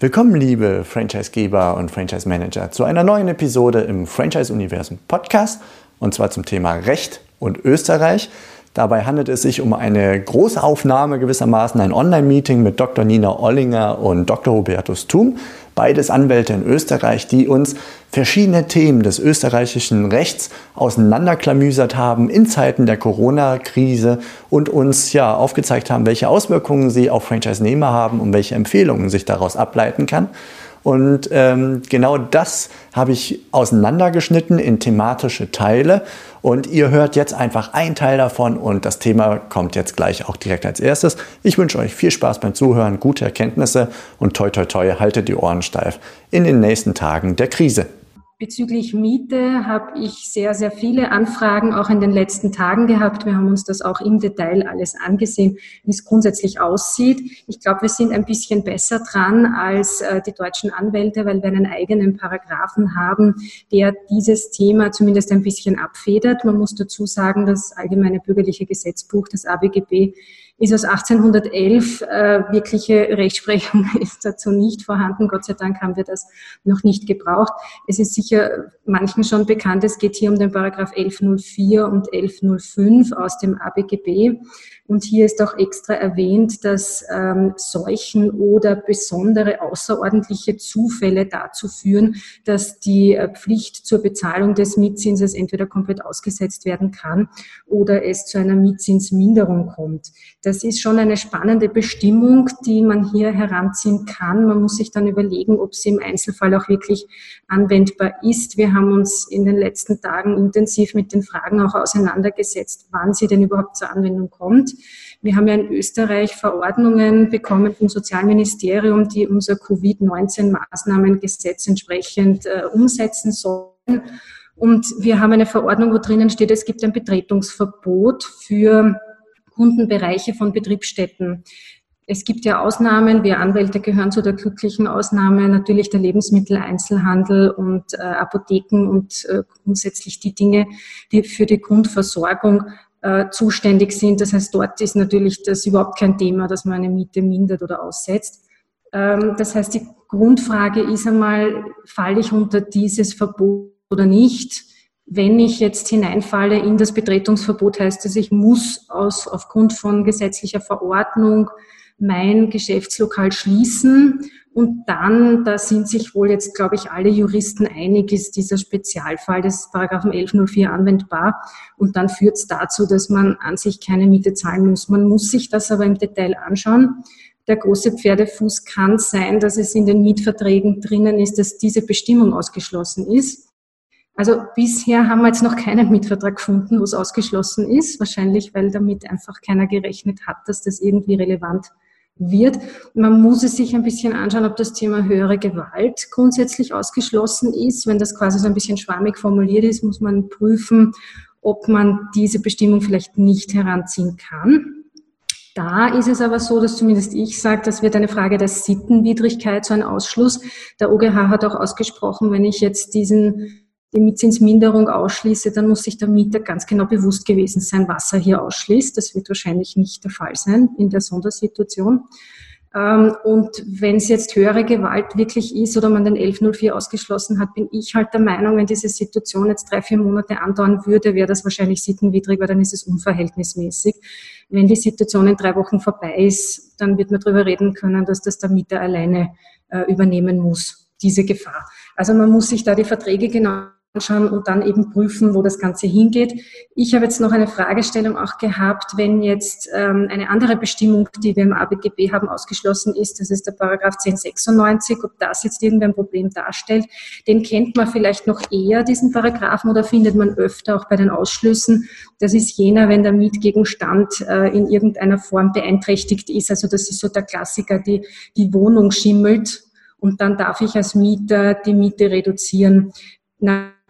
Willkommen, liebe Franchisegeber und Franchise Manager, zu einer neuen Episode im Franchise Universum Podcast und zwar zum Thema Recht und Österreich. Dabei handelt es sich um eine Großaufnahme gewissermaßen, ein Online-Meeting mit Dr. Nina Ollinger und Dr. Hubertus Thum, beides Anwälte in Österreich, die uns verschiedene Themen des österreichischen Rechts auseinanderklamüsert haben in Zeiten der Corona-Krise und uns ja aufgezeigt haben, welche Auswirkungen sie auf Franchise-Nehmer haben und welche Empfehlungen sich daraus ableiten kann. Und ähm, genau das habe ich auseinandergeschnitten in thematische Teile. Und ihr hört jetzt einfach einen Teil davon und das Thema kommt jetzt gleich auch direkt als erstes. Ich wünsche euch viel Spaß beim Zuhören, gute Erkenntnisse und toi toi toi, haltet die Ohren steif in den nächsten Tagen der Krise. Bezüglich Miete habe ich sehr, sehr viele Anfragen auch in den letzten Tagen gehabt. Wir haben uns das auch im Detail alles angesehen, wie es grundsätzlich aussieht. Ich glaube, wir sind ein bisschen besser dran als äh, die deutschen Anwälte, weil wir einen eigenen Paragraphen haben, der dieses Thema zumindest ein bisschen abfedert. Man muss dazu sagen, das Allgemeine Bürgerliche Gesetzbuch, das ABGB, ist aus 1811. Äh, wirkliche Rechtsprechung ist dazu nicht vorhanden. Gott sei Dank haben wir das noch nicht gebraucht. Es ist sicher manchen schon bekannt, es geht hier um den Paragraph 1104 und 1105 aus dem ABGB. Und hier ist auch extra erwähnt, dass ähm, Seuchen oder besondere außerordentliche Zufälle dazu führen, dass die äh, Pflicht zur Bezahlung des Mietzinses entweder komplett ausgesetzt werden kann oder es zu einer Mietzinsminderung kommt. Das ist schon eine spannende Bestimmung, die man hier heranziehen kann. Man muss sich dann überlegen, ob sie im Einzelfall auch wirklich anwendbar ist. Wir haben uns in den letzten Tagen intensiv mit den Fragen auch auseinandergesetzt, wann sie denn überhaupt zur Anwendung kommt. Wir haben ja in Österreich Verordnungen bekommen vom Sozialministerium, die unser Covid-19-Maßnahmengesetz entsprechend äh, umsetzen sollen. Und wir haben eine Verordnung, wo drinnen steht, es gibt ein Betretungsverbot für Kundenbereiche von Betriebsstätten. Es gibt ja Ausnahmen, wir Anwälte gehören zu der glücklichen Ausnahme, natürlich der Lebensmitteleinzelhandel und äh, Apotheken und äh, grundsätzlich die Dinge, die für die Grundversorgung äh, zuständig sind. Das heißt, dort ist natürlich das überhaupt kein Thema, dass man eine Miete mindert oder aussetzt. Ähm, das heißt, die Grundfrage ist einmal, falle ich unter dieses Verbot oder nicht? Wenn ich jetzt hineinfalle in das Betretungsverbot, heißt das, ich muss aus, aufgrund von gesetzlicher Verordnung mein Geschäftslokal schließen und dann, da sind sich wohl jetzt, glaube ich, alle Juristen einig, ist dieser Spezialfall des Paragraphen 1104 anwendbar. Und dann führt es dazu, dass man an sich keine Miete zahlen muss. Man muss sich das aber im Detail anschauen. Der große Pferdefuß kann sein, dass es in den Mietverträgen drinnen ist, dass diese Bestimmung ausgeschlossen ist. Also bisher haben wir jetzt noch keinen Mietvertrag gefunden, wo es ausgeschlossen ist. Wahrscheinlich, weil damit einfach keiner gerechnet hat, dass das irgendwie relevant wird. Man muss es sich ein bisschen anschauen, ob das Thema höhere Gewalt grundsätzlich ausgeschlossen ist. Wenn das quasi so ein bisschen schwammig formuliert ist, muss man prüfen, ob man diese Bestimmung vielleicht nicht heranziehen kann. Da ist es aber so, dass zumindest ich sage, das wird eine Frage der Sittenwidrigkeit, so ein Ausschluss. Der OGH hat auch ausgesprochen, wenn ich jetzt diesen die Mietzinsminderung ausschließe, dann muss sich der Mieter ganz genau bewusst gewesen sein, was er hier ausschließt. Das wird wahrscheinlich nicht der Fall sein in der Sondersituation. Ähm, und wenn es jetzt höhere Gewalt wirklich ist oder man den 1104 ausgeschlossen hat, bin ich halt der Meinung, wenn diese Situation jetzt drei, vier Monate andauern würde, wäre das wahrscheinlich sittenwidrig, weil dann ist es unverhältnismäßig. Wenn die Situation in drei Wochen vorbei ist, dann wird man darüber reden können, dass das der Mieter alleine äh, übernehmen muss, diese Gefahr. Also man muss sich da die Verträge genau anschauen und dann eben prüfen, wo das Ganze hingeht. Ich habe jetzt noch eine Fragestellung auch gehabt, wenn jetzt ähm, eine andere Bestimmung, die wir im ABGB haben, ausgeschlossen ist, das ist der Paragraph 1096, ob das jetzt irgendein Problem darstellt. Den kennt man vielleicht noch eher, diesen Paragraphen, oder findet man öfter auch bei den Ausschlüssen. Das ist jener, wenn der Mietgegenstand äh, in irgendeiner Form beeinträchtigt ist. Also das ist so der Klassiker, die, die Wohnung schimmelt und dann darf ich als Mieter die Miete reduzieren.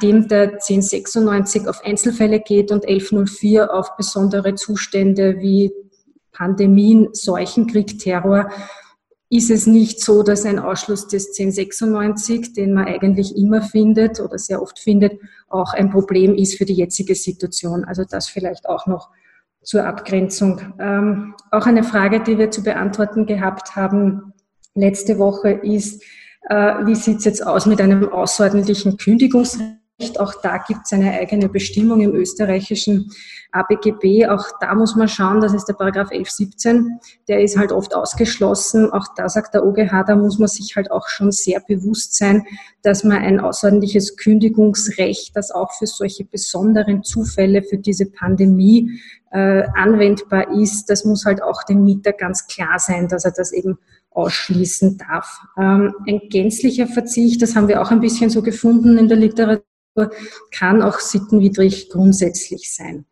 Nachdem der 1096 auf Einzelfälle geht und 1104 auf besondere Zustände wie Pandemien, Seuchenkrieg, Terror, ist es nicht so, dass ein Ausschluss des 1096, den man eigentlich immer findet oder sehr oft findet, auch ein Problem ist für die jetzige Situation. Also das vielleicht auch noch zur Abgrenzung. Ähm, auch eine Frage, die wir zu beantworten gehabt haben letzte Woche ist, äh, wie sieht es jetzt aus mit einem außerordentlichen Kündigungsrecht? Auch da gibt es eine eigene Bestimmung im österreichischen ABGB. Auch da muss man schauen, das ist der Paragraph 1117, der ist halt oft ausgeschlossen. Auch da sagt der OGH, da muss man sich halt auch schon sehr bewusst sein, dass man ein außerordentliches Kündigungsrecht, das auch für solche besonderen Zufälle, für diese Pandemie äh, anwendbar ist, das muss halt auch dem Mieter ganz klar sein, dass er das eben ausschließen darf. Ähm, ein gänzlicher Verzicht, das haben wir auch ein bisschen so gefunden in der Literatur, kann auch sittenwidrig grundsätzlich sein.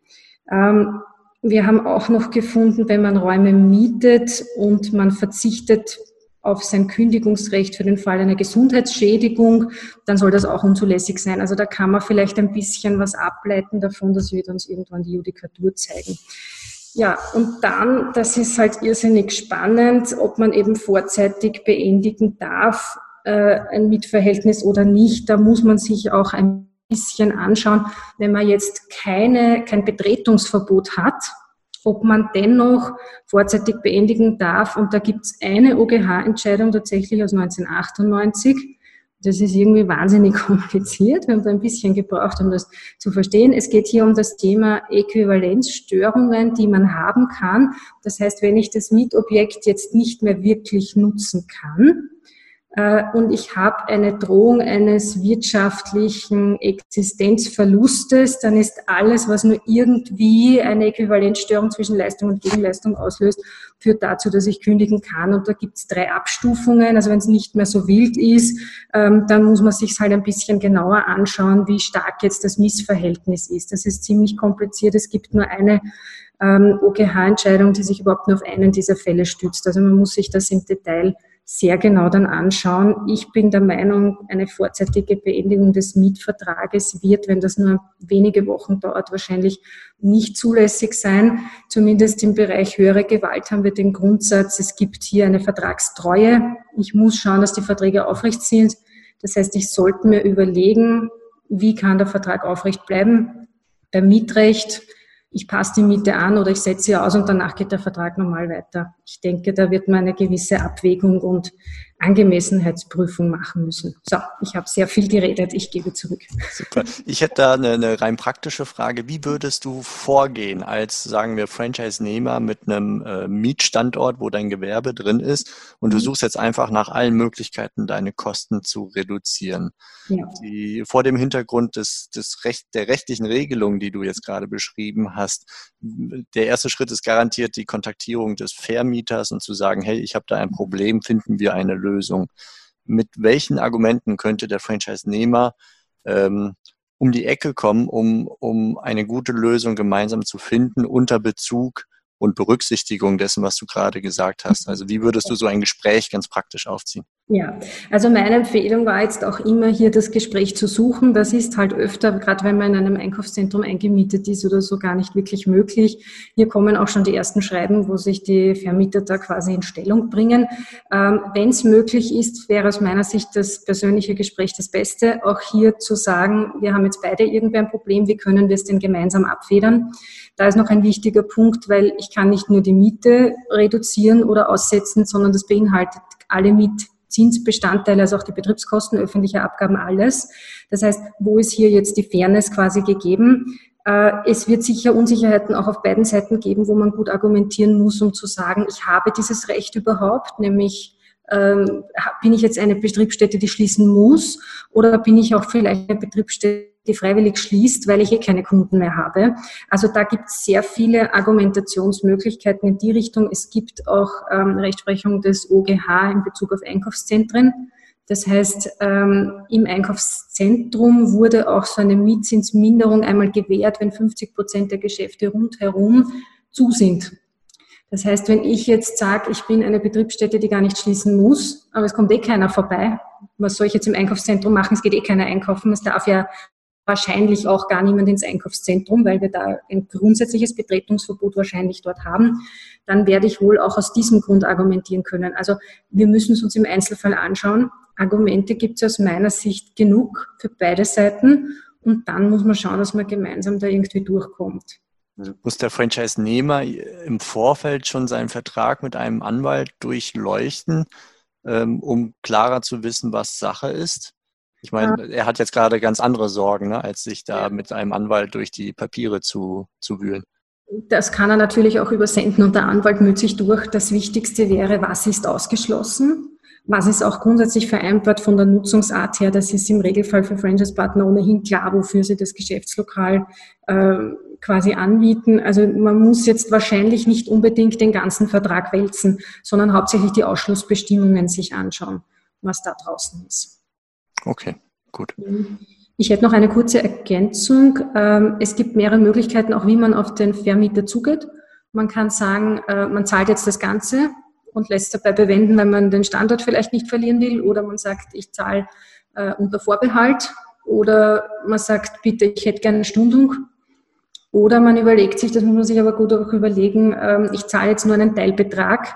Ähm, wir haben auch noch gefunden, wenn man Räume mietet und man verzichtet auf sein Kündigungsrecht für den Fall einer Gesundheitsschädigung, dann soll das auch unzulässig sein. Also da kann man vielleicht ein bisschen was ableiten davon, das wird uns irgendwann die Judikatur zeigen. Ja, und dann, das ist halt irrsinnig spannend, ob man eben vorzeitig beendigen darf, äh, ein Mietverhältnis oder nicht. Da muss man sich auch ein bisschen anschauen, wenn man jetzt keine, kein Betretungsverbot hat, ob man dennoch vorzeitig beendigen darf. Und da gibt es eine OGH-Entscheidung tatsächlich aus 1998. Das ist irgendwie wahnsinnig kompliziert. Wir haben da ein bisschen gebraucht, um das zu verstehen. Es geht hier um das Thema Äquivalenzstörungen, die man haben kann. Das heißt, wenn ich das Mietobjekt jetzt nicht mehr wirklich nutzen kann, und ich habe eine Drohung eines wirtschaftlichen Existenzverlustes, dann ist alles, was nur irgendwie eine Äquivalenzstörung zwischen Leistung und Gegenleistung auslöst, führt dazu, dass ich kündigen kann. Und da gibt es drei Abstufungen. Also wenn es nicht mehr so wild ist, ähm, dann muss man sich halt ein bisschen genauer anschauen, wie stark jetzt das Missverhältnis ist. Das ist ziemlich kompliziert. Es gibt nur eine ähm, OGH-Entscheidung, die sich überhaupt nur auf einen dieser Fälle stützt. Also man muss sich das im Detail sehr genau dann anschauen. Ich bin der Meinung, eine vorzeitige Beendigung des Mietvertrages wird, wenn das nur wenige Wochen dauert, wahrscheinlich nicht zulässig sein. Zumindest im Bereich höhere Gewalt haben wir den Grundsatz, es gibt hier eine Vertragstreue. Ich muss schauen, dass die Verträge aufrecht sind. Das heißt, ich sollte mir überlegen, wie kann der Vertrag aufrecht bleiben. Beim Mietrecht ich passe die Miete an oder ich setze sie aus und danach geht der Vertrag normal weiter. Ich denke, da wird man eine gewisse Abwägung und Angemessenheitsprüfung machen müssen. So, ich habe sehr viel geredet, ich gebe zurück. Super. Ich hätte da eine, eine rein praktische Frage. Wie würdest du vorgehen als, sagen wir, Franchise-Nehmer mit einem äh, Mietstandort, wo dein Gewerbe drin ist und du mhm. suchst jetzt einfach nach allen Möglichkeiten, deine Kosten zu reduzieren? Ja. Die, vor dem Hintergrund des, des Recht, der rechtlichen Regelung, die du jetzt gerade beschrieben hast, der erste Schritt ist garantiert die Kontaktierung des Vermieters und zu sagen, hey, ich habe da ein Problem, finden wir eine Lösung. Mit welchen Argumenten könnte der Franchise-Nehmer ähm, um die Ecke kommen, um, um eine gute Lösung gemeinsam zu finden unter Bezug und Berücksichtigung dessen, was du gerade gesagt hast? Also wie würdest du so ein Gespräch ganz praktisch aufziehen? Ja, also meine Empfehlung war jetzt auch immer hier das Gespräch zu suchen. Das ist halt öfter, gerade wenn man in einem Einkaufszentrum eingemietet ist oder so, gar nicht wirklich möglich. Hier kommen auch schon die ersten Schreiben, wo sich die Vermieter da quasi in Stellung bringen. Ähm, wenn es möglich ist, wäre aus meiner Sicht das persönliche Gespräch das Beste. Auch hier zu sagen, wir haben jetzt beide irgendwie ein Problem, wie können wir es denn gemeinsam abfedern? Da ist noch ein wichtiger Punkt, weil ich kann nicht nur die Miete reduzieren oder aussetzen, sondern das beinhaltet alle Miet Zinsbestandteile, also auch die Betriebskosten, öffentliche Abgaben, alles. Das heißt, wo ist hier jetzt die Fairness quasi gegeben? Äh, es wird sicher Unsicherheiten auch auf beiden Seiten geben, wo man gut argumentieren muss, um zu sagen, ich habe dieses Recht überhaupt, nämlich ähm, bin ich jetzt eine Betriebsstätte, die schließen muss, oder bin ich auch vielleicht eine Betriebsstätte, die freiwillig schließt, weil ich eh keine Kunden mehr habe. Also da gibt es sehr viele Argumentationsmöglichkeiten in die Richtung. Es gibt auch ähm, Rechtsprechung des OGH in Bezug auf Einkaufszentren. Das heißt, ähm, im Einkaufszentrum wurde auch so eine Mietzinsminderung einmal gewährt, wenn 50 Prozent der Geschäfte rundherum zu sind. Das heißt, wenn ich jetzt sage, ich bin eine Betriebsstätte, die gar nicht schließen muss, aber es kommt eh keiner vorbei, was soll ich jetzt im Einkaufszentrum machen? Es geht eh keiner einkaufen, es darf ja wahrscheinlich auch gar niemand ins Einkaufszentrum, weil wir da ein grundsätzliches Betretungsverbot wahrscheinlich dort haben, dann werde ich wohl auch aus diesem Grund argumentieren können. Also wir müssen es uns im Einzelfall anschauen. Argumente gibt es aus meiner Sicht genug für beide Seiten und dann muss man schauen, dass man gemeinsam da irgendwie durchkommt. Muss der Franchise-Nehmer im Vorfeld schon seinen Vertrag mit einem Anwalt durchleuchten, ähm, um klarer zu wissen, was Sache ist? Ich meine, ja. er hat jetzt gerade ganz andere Sorgen, ne, als sich da ja. mit einem Anwalt durch die Papiere zu, zu wühlen. Das kann er natürlich auch übersenden und der Anwalt müht sich durch. Das Wichtigste wäre, was ist ausgeschlossen? Was ist auch grundsätzlich vereinbart von der Nutzungsart her? Das ist im Regelfall für Franchise-Partner ohnehin klar, wofür sie das Geschäftslokal äh, quasi anbieten. Also man muss jetzt wahrscheinlich nicht unbedingt den ganzen Vertrag wälzen, sondern hauptsächlich die Ausschlussbestimmungen sich anschauen, was da draußen ist. Okay, gut. Ich hätte noch eine kurze Ergänzung. Ähm, es gibt mehrere Möglichkeiten, auch wie man auf den Vermieter zugeht. Man kann sagen, äh, man zahlt jetzt das Ganze und lässt dabei bewenden, wenn man den Standort vielleicht nicht verlieren will. Oder man sagt, ich zahle äh, unter Vorbehalt. Oder man sagt, bitte, ich hätte gerne eine Stundung. Oder man überlegt sich, das muss man sich aber gut auch überlegen, ähm, ich zahle jetzt nur einen Teilbetrag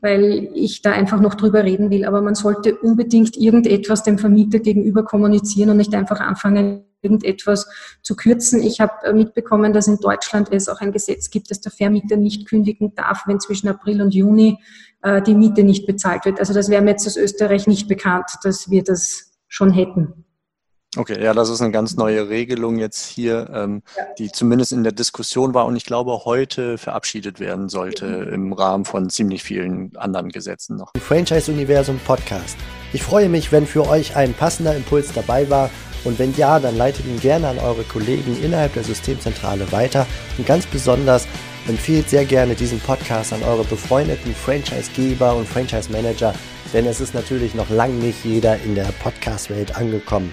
weil ich da einfach noch drüber reden will. Aber man sollte unbedingt irgendetwas dem Vermieter gegenüber kommunizieren und nicht einfach anfangen, irgendetwas zu kürzen. Ich habe äh, mitbekommen, dass in Deutschland es auch ein Gesetz gibt, dass der Vermieter nicht kündigen darf, wenn zwischen April und Juni äh, die Miete nicht bezahlt wird. Also das wäre mir jetzt aus Österreich nicht bekannt, dass wir das schon hätten. Okay, ja, das ist eine ganz neue Regelung jetzt hier, ähm, ja. die zumindest in der Diskussion war und ich glaube heute verabschiedet werden sollte mhm. im Rahmen von ziemlich vielen anderen Gesetzen noch. Franchise Universum Podcast. Ich freue mich, wenn für euch ein passender Impuls dabei war und wenn ja, dann leitet ihn gerne an eure Kollegen innerhalb der Systemzentrale weiter und ganz besonders empfehlt sehr gerne diesen Podcast an eure befreundeten Franchisegeber und Franchise Manager, denn es ist natürlich noch lang nicht jeder in der Podcast-Welt angekommen.